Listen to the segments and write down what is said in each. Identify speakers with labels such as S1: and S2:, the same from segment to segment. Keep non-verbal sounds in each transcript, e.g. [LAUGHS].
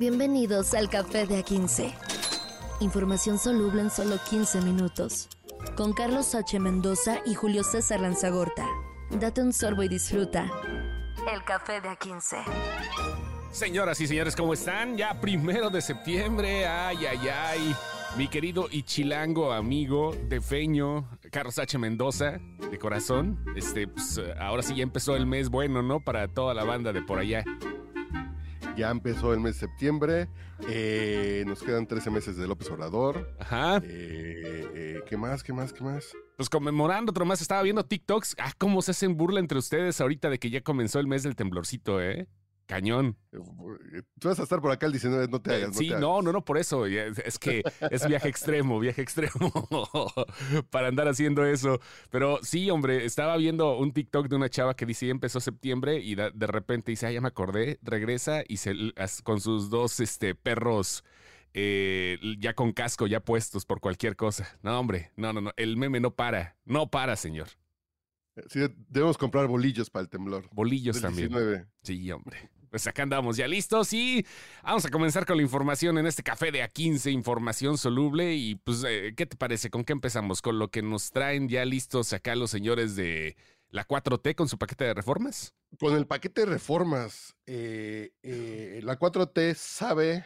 S1: Bienvenidos al Café de A15. Información soluble en solo 15 minutos. Con Carlos H. Mendoza y Julio César Lanzagorta. Date un sorbo y disfruta. El Café de A15.
S2: Señoras y señores, ¿cómo están? Ya primero de septiembre. Ay, ay, ay. Mi querido y chilango amigo de Feño, Carlos H. Mendoza, de corazón. Este, pues, ahora sí ya empezó el mes bueno, ¿no? Para toda la banda de por allá.
S3: Ya empezó el mes de septiembre. eh, nos quedan 13 meses de López Obrador.
S2: Ajá.
S3: Eh, eh, ¿Qué más? ¿Qué más? ¿Qué más?
S2: Pues conmemorando otro más, estaba viendo TikToks. Ah, cómo se hacen burla entre ustedes ahorita de que ya comenzó el mes del temblorcito, ¿eh? Cañón.
S3: Eh, Tú vas a estar por acá el 19, no te hagas.
S2: sí,
S3: te
S2: no,
S3: hagas.
S2: no, no, por eso. Es es que es viaje extremo, viaje extremo [LAUGHS] para andar haciendo eso. Pero sí, hombre, estaba viendo un TikTok de una chava que dice, empezó septiembre y de repente dice, ah, ya me acordé, regresa y se, con sus dos este, perros eh, ya con casco, ya puestos por cualquier cosa. No, hombre, no, no, no, el meme no para, no para, señor.
S3: Sí, debemos comprar bolillos para el temblor.
S2: Bolillos
S3: Del
S2: también.
S3: 19.
S2: Sí, hombre. Pues acá andamos ya listos y vamos a comenzar con la información en este café de A15, información soluble. Y pues, eh, ¿qué te parece? ¿Con qué empezamos? ¿Con lo que nos traen ya listos acá los señores de la 4T con su paquete de reformas?
S3: Con el paquete de reformas, eh, eh, la 4T sabe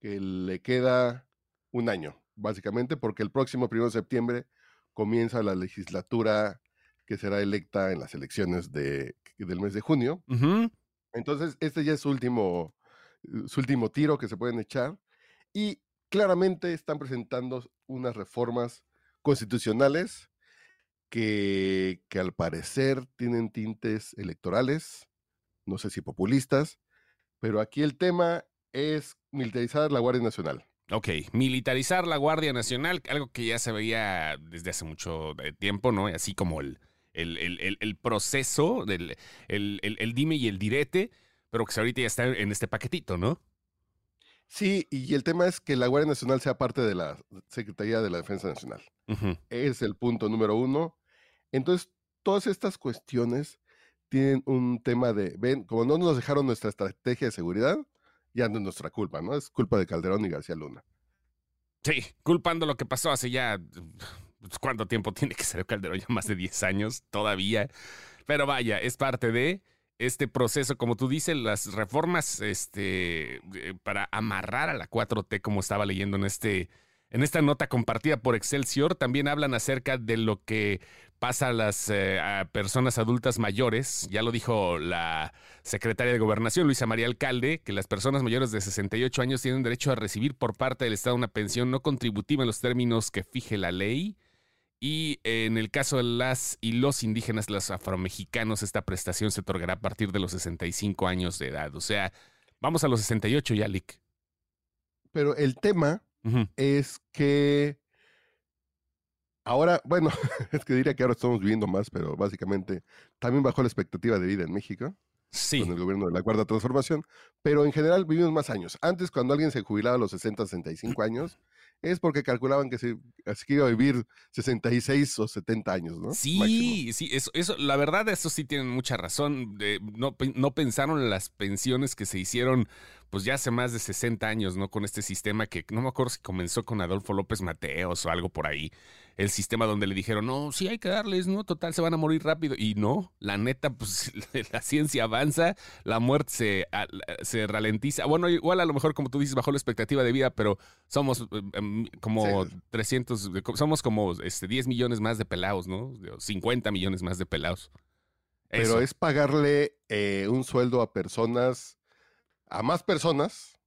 S3: que le queda un año, básicamente, porque el próximo 1 de septiembre comienza la legislatura que será electa en las elecciones de, del mes de junio.
S2: Ujú.
S3: Entonces, este ya es su último, su último tiro que se pueden echar. Y claramente están presentando unas reformas constitucionales que, que al parecer tienen tintes electorales, no sé si populistas, pero aquí el tema es militarizar la Guardia Nacional.
S2: Ok, militarizar la Guardia Nacional, algo que ya se veía desde hace mucho eh, tiempo, ¿no? Así como el, el, el- el- proceso, del, el, dime y el direte, pero que ahorita ya está en este paquetito, ¿no?
S3: Sí, y el tema es que la Guardia Nacional sea parte de la Secretaría de la Defensa Nacional. Es el punto número uno. Entonces, todas estas cuestiones tienen un tema de, ven, como no nos dejaron nuestra estrategia de seguridad, ya no es nuestra culpa, ¿no? Es culpa de Calderón y García Luna.
S2: Sí, culpando lo que pasó hace ya. Pues, ¿Cuánto tiempo tiene que ser Calderón? Ya más de 10 años todavía. Pero vaya, es parte de este proceso, como tú dices, las reformas este, eh, para amarrar a la 4T, como estaba leyendo en este. En esta nota compartida por Excelsior también hablan acerca de lo que pasa a las eh, personas adultas mayores. Ya lo dijo la secretaria de Gobernación, Luisa María Alcalde, que las personas mayores de 68 años tienen derecho a recibir por parte del Estado una pensión no contributiva en los términos que fije la ley. Y en el caso de las y los indígenas, los afromexicanos, esta prestación se otorgará a partir de los 65 años de edad. O sea, vamos a los 68 ya, Lick.
S3: Pero el tema es que ahora, bueno, [LAUGHS] es que diría que ahora estamos viviendo más, pero básicamente también bajó la expectativa de vida en México
S2: Sí.
S3: con el gobierno de la Cuarta Transformación, pero en general vivimos más años. Antes, cuando alguien se jubilaba a los 60, 65 años, es porque calculaban que, se, que iba a vivir 66 o 70 años, ¿no?
S2: Sí, sí, eso, eso, la verdad, eso sí tienen mucha razón. Eh, no, no pensaron en las pensiones que se hicieron, pues ya hace más de 60 años, ¿no? Con este sistema que no me acuerdo si comenzó con Adolfo López Mateos o algo por ahí. El sistema donde le dijeron, no, sí hay que darles, ¿no? Total, se van a morir rápido. Y no, la neta, pues [LAUGHS] la ciencia avanza, la muerte se, a- se ralentiza. Bueno, igual a lo mejor, como tú dices, bajó la expectativa de vida, pero somos em, como
S3: Sí.
S2: 300, de- somos como este, 10 millones más de pelados, ¿no? De- 50 millones más de pelados.
S3: Pero
S2: Eso.
S3: es pagarle eh, un sueldo a personas, a más personas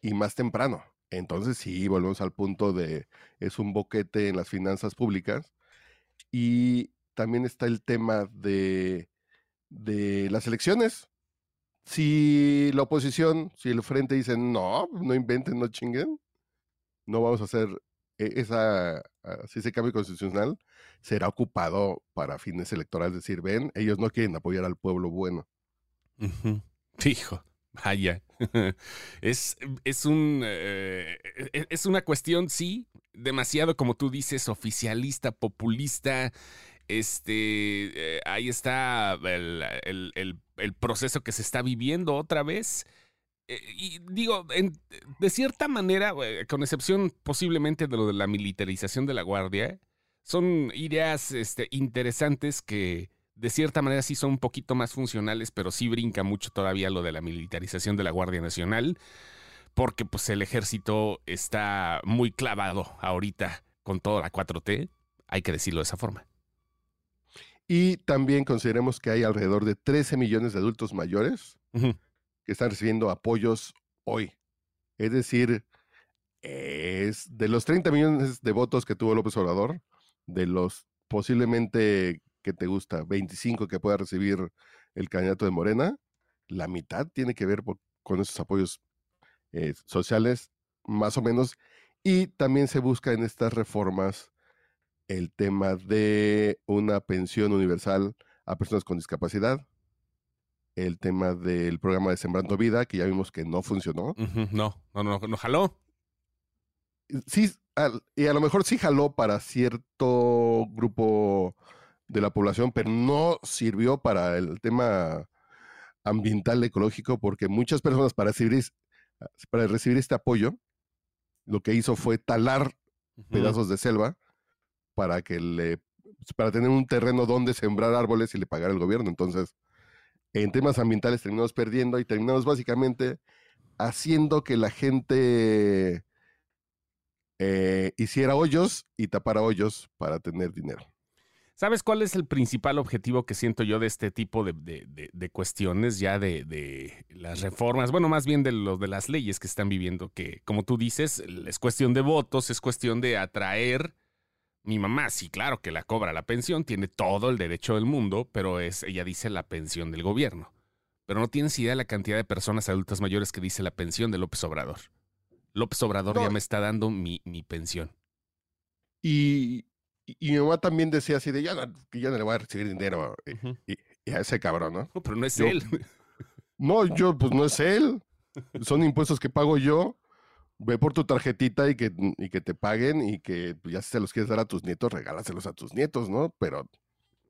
S3: y más temprano. Entonces sí, volvemos al punto de es un boquete en las finanzas públicas. Y también está el tema de, de las elecciones. Si la oposición, si el frente dice no, no inventen, no chinguen, no vamos a hacer eh, esa, así ese cambio constitucional, será ocupado para fines electorales. Es decir, ven, ellos no quieren apoyar al pueblo bueno.
S2: Ujú. Hijo, vaya. [LAUGHS] es, es un eh, es una cuestión, sí, demasiado, como tú dices, oficialista, populista. Este, eh, ahí está el, el- proceso que se está viviendo otra vez. eh, y digo, de cierta manera, con excepción posiblemente de lo de la militarización de la Guardia, son ideas este, interesantes que de cierta manera sí son un poquito más funcionales, pero sí brinca mucho todavía lo de la militarización de la Guardia Nacional, porque pues el ejército está muy clavado ahorita con toda la 4T, hay que decirlo de esa forma.
S3: Y también consideremos que hay alrededor de 13 millones de adultos mayores que están recibiendo apoyos hoy. Es decir, es de los 30 millones de votos que tuvo López Obrador, de los posiblemente que te gusta, 25 que pueda recibir el candidato de Morena, la mitad tiene que ver con esos apoyos eh, sociales, más o menos. Y también se busca en estas reformas el tema de una pensión universal a personas con discapacidad, el tema del programa de Sembrando Vida, que ya vimos que no funcionó.
S2: No, no, no, no jaló.
S3: Sí, y a lo mejor sí jaló para cierto grupo de la población, pero no sirvió para el tema ambiental ecológico, porque muchas personas para recibir, para recibir este apoyo, lo que hizo fue talar pedazos de selva para que le para tener un terreno donde sembrar árboles y le pagar el gobierno. Entonces, en temas ambientales terminamos perdiendo y terminamos básicamente haciendo que la gente eh, hiciera hoyos y tapara hoyos para tener dinero.
S2: ¿Sabes cuál es el principal objetivo que siento yo de este tipo de, cuestiones, ya de, las reformas? Bueno, más bien de lo de las leyes que están viviendo, que como tú dices, es cuestión de votos, es cuestión de atraer mi mamá, sí, claro que la cobra la pensión, tiene todo el derecho del mundo, pero es, ella dice la pensión del gobierno. Pero no tienes idea de la cantidad de personas adultas mayores que dice la pensión de López Obrador. López Obrador ya me está dando mi, mi pensión.
S3: Y, y, mi mamá también decía así de, ya no, que ya no le voy a recibir dinero eh, y, a ese cabrón, ¿no?
S2: pero no es él. [LAUGHS]
S3: No, yo, pues no es él. Son impuestos que pago yo ve por tu tarjetita y que, y que te paguen y que pues, ya si se los quieres dar a tus nietos, regálaselos a tus nietos, ¿no? Pero,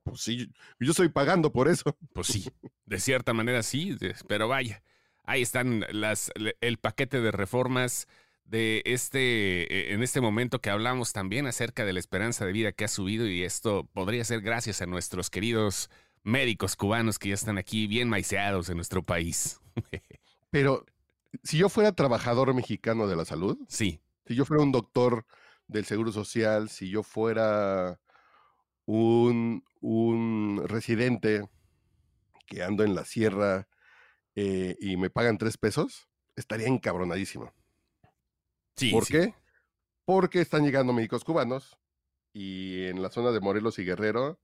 S3: pues sí, yo estoy pagando por eso.
S2: Pues sí, de cierta manera sí, pero vaya, ahí están las, el paquete de reformas de este, e, en este momento que hablamos también acerca de la esperanza de vida que ha subido y esto podría ser gracias a nuestros queridos médicos cubanos que ya están aquí bien maiceados en nuestro país. [LAUGHS]
S3: Pero si yo fuera trabajador mexicano de la salud,
S2: sí.
S3: Si yo fuera un doctor del Seguro Social, si yo fuera un, un residente que ando en la sierra eh, y me pagan tres pesos, estaría encabronadísimo.
S2: Sí,
S3: ¿Por qué? Porque están llegando médicos cubanos y en la zona de Morelos y Guerrero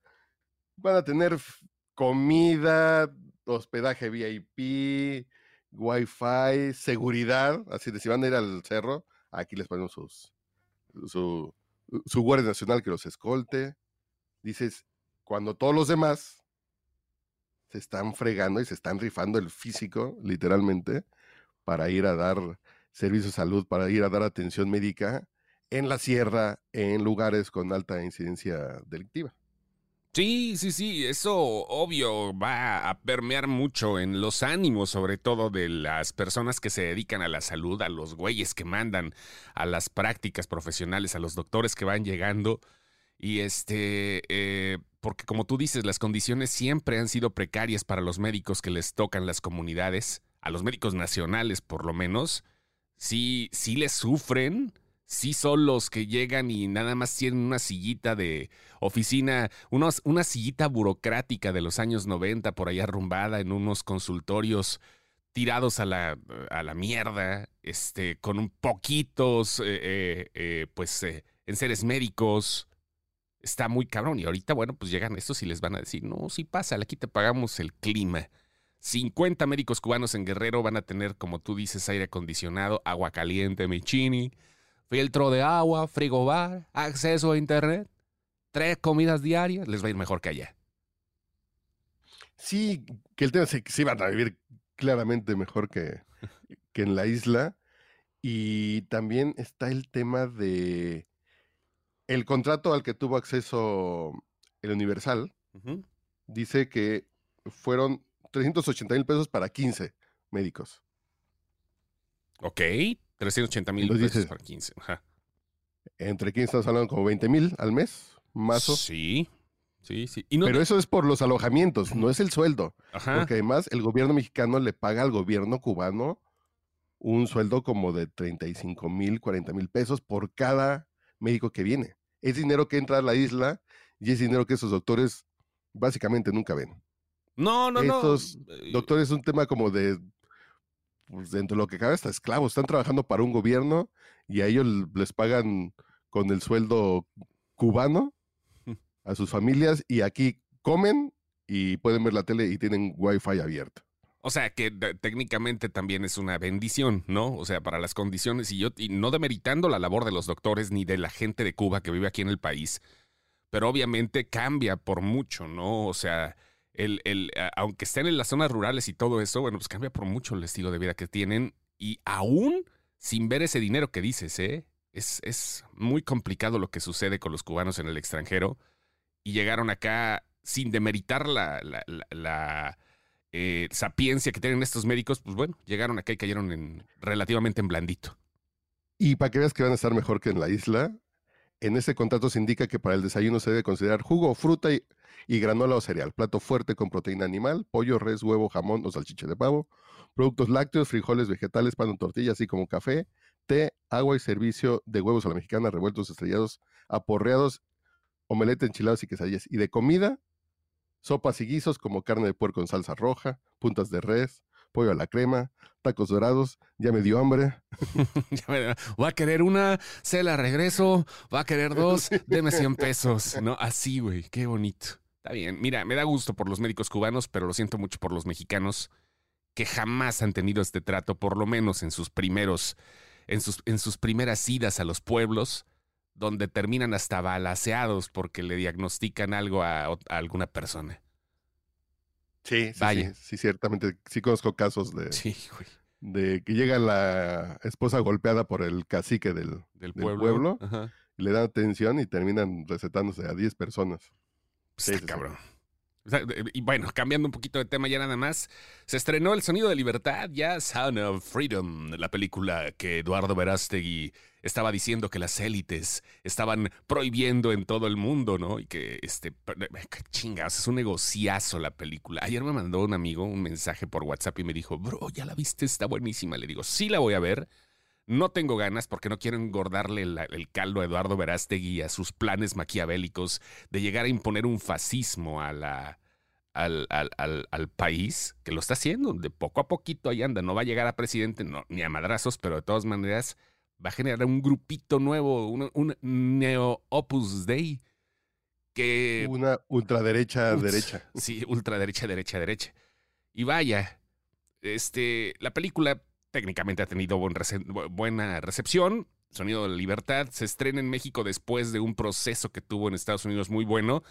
S3: van a tener comida, hospedaje VIP, Wi-Fi, seguridad, así de si van a ir al cerro, aquí les ponemos sus, su, su Guardia Nacional que los escolte. Dices, cuando todos los demás se están fregando y se están rifando el físico, literalmente, para ir a dar servicio de salud, para ir a dar atención médica en la sierra, en lugares con alta incidencia delictiva.
S2: Sí, sí, sí, eso obvio va a permear mucho en los ánimos, sobre todo de las personas que se dedican a la salud, a los güeyes que mandan a las prácticas profesionales, a los doctores que van llegando. Y este, eh, porque como tú dices, las condiciones siempre han sido precarias para los médicos que les tocan las comunidades, a los médicos nacionales por lo menos. Sí, sí les sufren sí son los que llegan y nada más tienen una sillita de oficina, unos, una sillita burocrática de los años 90 por allá arrumbada en unos consultorios tirados a la, mierda, este, con un poquitos, eh, eh, eh, pues, en seres médicos. Está muy cabrón. Y ahorita, bueno, pues llegan estos y les van a decir, no, sí pasa, aquí te pagamos el clima. 50 médicos cubanos en Guerrero van a tener, como tú dices, aire acondicionado, agua caliente, michini, filtro de agua, frigobar, acceso a internet, tres comidas diarias, les va a ir mejor que allá.
S3: Sí, que el tema es que sí van a vivir claramente mejor que, que en la isla. Y también está el tema de el contrato al que tuvo acceso el Universal. Dice que fueron 380 mil pesos para 15 médicos.
S2: Ok, 380 mil pesos
S3: dices-
S2: para 15. Ajá.
S3: Entre quién estamos hablando, como 20 mil al mes, más o
S2: Sí, sí, sí. Y no,
S3: Pero eso es por los alojamientos, no es el sueldo.
S2: ajá.
S3: Porque además el gobierno mexicano le paga al gobierno cubano un sueldo como de 35 mil, 40 mil pesos por cada médico que viene. Es dinero que entra a la isla y es dinero que esos doctores básicamente nunca ven.
S2: No, no,
S3: estos
S2: no.
S3: Doctores es un tema como de, pues dentro de lo que cabe, hasta esclavos. Están trabajando para un gobierno y a ellos les pagan con el sueldo cubano a sus familias y aquí comen y pueden ver la tele y tienen wifi abierto.
S2: O sea, que técnicamente también es una bendición, ¿no? O sea, para las condiciones y yo, y no demeritando la labor de los doctores ni de la gente de Cuba que vive aquí en el país, pero obviamente cambia por mucho, ¿no? O sea, el, el, aunque estén en las zonas rurales y todo eso, bueno, pues cambia por mucho el estilo de vida que tienen y aún sin ver ese dinero que dices, ¿eh? Es, es muy complicado lo que sucede con los cubanos en el extranjero y llegaron acá sin demeritar la- la, eh, sapiencia que tienen estos médicos, pues bueno, llegaron acá y cayeron en, relativamente en blandito.
S3: Y para que veas que van a estar mejor que en la isla, en ese contrato se indica que para el desayuno se debe considerar jugo, fruta y, y granola o cereal, plato fuerte con proteína animal, pollo, res, huevo, jamón o salchicha de pavo, productos lácteos, frijoles, vegetales, pan o tortilla, así como café, té, agua y servicio de huevos a la mexicana, revueltos, estrellados, aporreados, omelette, enchilados y quesadillas. Y de comida, sopas y guisos como carne de puerco en salsa roja, puntas de res, pollo a la crema, tacos dorados, ya me dio hambre. [LAUGHS]
S2: Va a querer una, se la regreso, va a querer [LAUGHS] dos, deme 100 pesos. No, así, güey, qué bonito. Está bien, mira, me da gusto por los médicos cubanos, pero lo siento mucho por los mexicanos que jamás han tenido este trato, por lo menos en sus primeros, en sus, en sus primeras idas a los pueblos, donde terminan hasta balaseados porque le diagnostican algo a, alguna persona.
S3: Sí, sí,
S2: Vaya.
S3: sí, sí, ciertamente. Sí conozco casos de,
S2: Sí,
S3: de que llega la esposa golpeada por el cacique del,
S2: Del
S3: Del
S2: pueblo.
S3: pueblo.
S2: Ajá.
S3: le dan atención y terminan recetándose a 10 personas.
S2: Pues
S3: Sí,
S2: está
S3: sí, sí.
S2: cabrón. O sea, de- y bueno, cambiando un poquito de tema ya nada más, se estrenó El Sonido de Libertad, ya Sound of Freedom, la película que Eduardo Verástegui estaba diciendo que las élites estaban prohibiendo en todo el mundo, ¿no? Y que, este, qué chingados, es un negociazo la película. Ayer me mandó un amigo un mensaje por WhatsApp y me dijo, bro, ¿ya la viste? Está buenísima. Le digo, sí la voy a ver. No tengo ganas porque no quiero engordarle el caldo a Eduardo Verástegui y a sus planes maquiavélicos de llegar a imponer un fascismo a la, al, al- al- al país, que lo está haciendo, de poco a poquito ahí anda, no va a llegar a presidente no, ni a madrazos, pero de todas maneras va a generar un grupito nuevo, un, un neo opus dei, que...
S3: Una ultraderecha
S2: Uts,
S3: derecha.
S2: Sí, ultraderecha, derecha, derecha. Y vaya, este, la película técnicamente ha tenido buena recepción. Sonido de Libertad se estrena en México después de un proceso que tuvo en Estados Unidos muy bueno.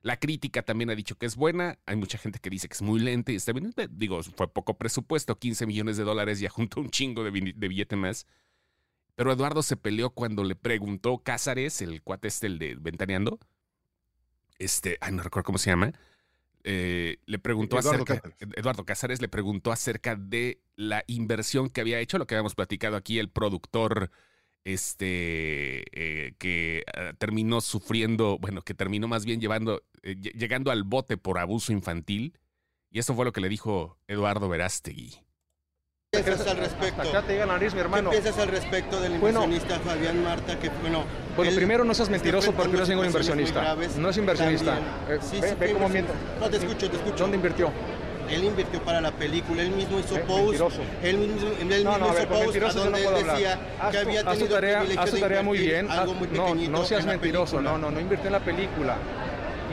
S2: La crítica también ha dicho que es buena. Hay mucha gente que dice que es muy lenta y está bien. Eh, Digo, fue poco presupuesto, 15 millones de dólares, ya [LAUGHS] junto un chingo de, de billete más. Pero Eduardo se peleó cuando le preguntó Cázares, el cuate este, el de Ventaneando. Este, ay, no recuerdo cómo se llama. Eh, le preguntó
S3: Eduardo
S2: acerca. Eduardo Cázares le preguntó acerca de la inversión que había hecho, lo que habíamos platicado aquí, el productor este eh, que ah, terminó sufriendo, bueno, que terminó más bien llevando, eh, lle- llegando al bote por abuso infantil. Y eso fue lo que le dijo Eduardo Verástegui.
S4: ¿Qué piensas al respecto?
S5: Acá te llega la nariz, mi
S4: ¿Qué
S5: hermano.
S4: piensas al respecto del
S5: Bueno.
S4: inversionista Fabián Marta? Que, bueno,
S5: Bueno, primero no seas mentiroso porque no es ningún inversionista.
S4: muy
S5: No es inversionista. Eh,
S4: Sí,
S5: ve-
S4: sí,
S5: ve cómo miente.
S4: No, te escucho, te escucho.
S5: ¿Dónde invirtió?
S4: Él invirtió para la película, él mismo hizo
S5: Eh,
S4: post.
S5: mentiroso.
S4: Él mismo, él
S5: No,
S4: mismo
S5: no, a
S4: hizo
S5: ver,
S4: post
S5: no
S4: donde él decía
S5: Haz
S4: que
S5: tu,
S4: había
S5: haz tu
S4: tenido
S5: tarea, haz tu tarea muy bien.
S4: algo muy
S5: no, no seas mentiroso. No, no, no invirtió en la película.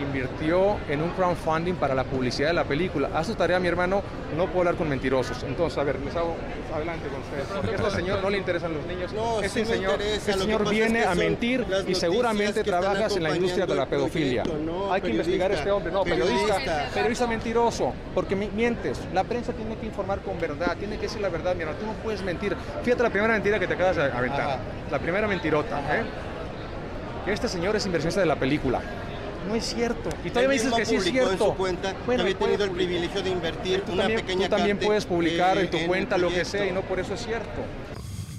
S5: Invirtió en un crowdfunding para la publicidad de la película. Haz tu tarea, mi hermano. No puedo hablar con mentirosos. Entonces, a ver, les hago adelante con ustedes. Porque a este señor no le interesan los niños.
S4: No,
S5: este
S4: sí
S5: señor, este señor
S4: es
S5: viene
S4: que
S5: a mentir y seguramente trabajas en la industria de la pedofilia.
S4: proyecto, no,
S5: Hay que investigar a este hombre. No, periodista.
S4: periodista.
S5: Periodista mentiroso. Porque mi- mientes. La prensa tiene que informar con verdad. Tiene que decir la verdad, mi hermano. Tú no puedes mentir. Fíjate la primera mentira que te acabas de aventar.
S4: Ajá.
S5: La primera mentirota. ¿eh? Este señor es inversionista de la película. No es cierto. Y todavía me dices que sí es cierto.
S4: en su cuenta
S5: Bueno,
S4: había tenido el privilegio de invertir
S5: Tú
S4: una
S5: también,
S4: pequeña
S5: tú también puedes publicar en tu cuenta lo que sea y no por eso es cierto.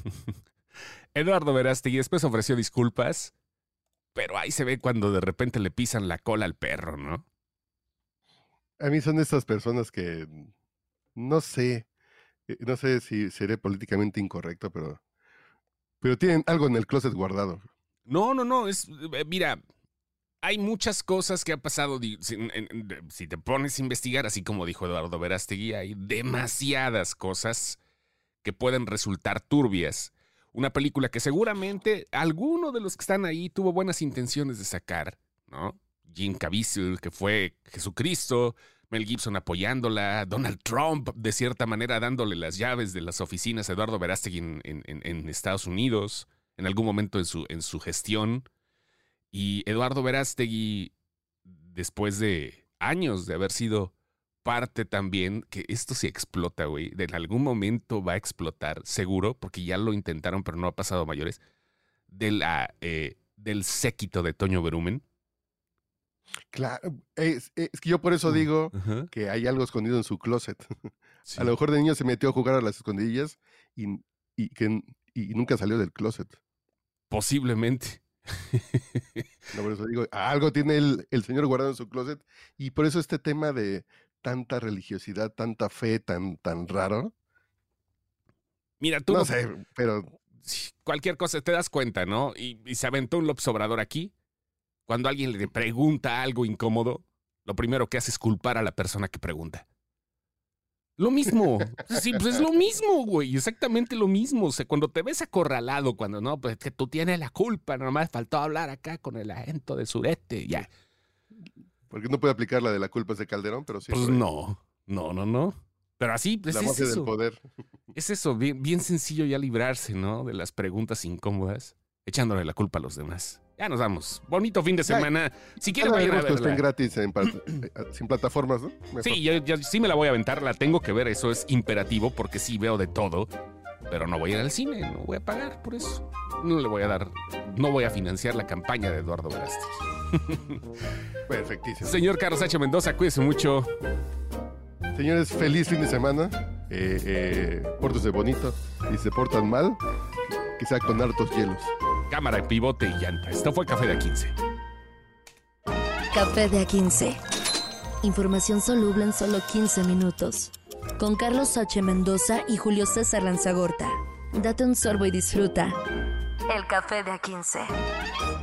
S5: [LAUGHS]
S2: Eduardo Verástegui después ofreció disculpas, pero ahí se ve cuando de repente le pisan la cola al perro, ¿no?
S3: A mí son estas personas que no sé, eh, no sé si seré políticamente incorrecto, pero, pero tienen algo en el closet guardado.
S2: No, no, no, es, eh, mira, hay muchas cosas que han pasado, si, te pones a investigar, así como dijo Eduardo Verástegui, hay demasiadas cosas que pueden resultar turbias. Una película que seguramente alguno de los que están ahí tuvo buenas intenciones de sacar, ¿no? Jim Caviezel, que fue Jesucristo, Mel Gibson apoyándola, Donald Trump, de cierta manera, dándole las llaves de las oficinas a Eduardo Verástegui en- en Estados Unidos, en algún momento en su, en su gestión. Y Eduardo Verástegui, después de años de haber sido parte también, que esto se explota, güey, de en algún momento va a explotar, seguro, porque ya lo intentaron, pero no ha pasado a mayores, de la, eh, del séquito de Toño Berumen.
S3: Claro, es, es que yo por eso digo
S2: Ajá,
S3: que hay algo escondido en su closet.
S2: sí. [LAUGHS]
S3: A lo mejor de niño se metió a jugar a las escondidillas y, y, que, y nunca salió del closet.
S2: Posiblemente. [LAUGHS]
S3: No, por eso digo, algo tiene el, el Señor guardado en su closet. Y por eso este tema de tanta religiosidad, tanta fe, tan, tan raro.
S2: Mira, tú
S3: No
S2: no-
S3: sé, pero
S2: cualquier cosa te das cuenta, ¿no? Y, y se aventó un López Obrador aquí. Cuando alguien le pregunta algo incómodo, lo primero que hace es culpar a la persona que pregunta. Lo mismo. Sí, pues es lo mismo, güey. Exactamente lo mismo. O sea, cuando te ves acorralado, cuando no, pues que tú tienes la culpa, nomás faltó hablar acá con el agento de sureste, ya.
S3: porque no puede aplicar la de la culpa es de Calderón, pero sí.
S2: Pues no, no, no, no. Pero así, pues
S3: la
S2: es eso.
S3: del poder.
S2: Es eso, bien, bien sencillo ya librarse, ¿no? De las preguntas incómodas, echándole la culpa a los demás. Ya nos vamos. Bonito fin de
S3: Ya,
S2: semana. Si quieren, vayan a
S3: que estén
S2: verla.
S3: gratis en eh, sin plataformas, ¿no? Mejor.
S2: Sí, yo, yo sí me la voy a aventar, la tengo que ver, eso es imperativo porque sí veo de todo, pero no voy a ir al cine, no voy a pagar por eso. No le voy a dar, no voy a financiar la campaña de Eduardo Verástegui. [LAUGHS]
S3: Perfectísimo.
S2: Señor Carlos H. Mendoza, cuídese mucho.
S3: Señores, feliz fin de semana. Eh, eh, pórtense bonito. Y se portan mal, sea con hartos hielos.
S2: Cámara, pivote y llanta. Esto fue Café de A15.
S1: Café de A15. Información soluble en solo 15 minutos. Con Carlos H. Mendoza y Julio César Lanzagorta. Date un sorbo y disfruta. El café de A15.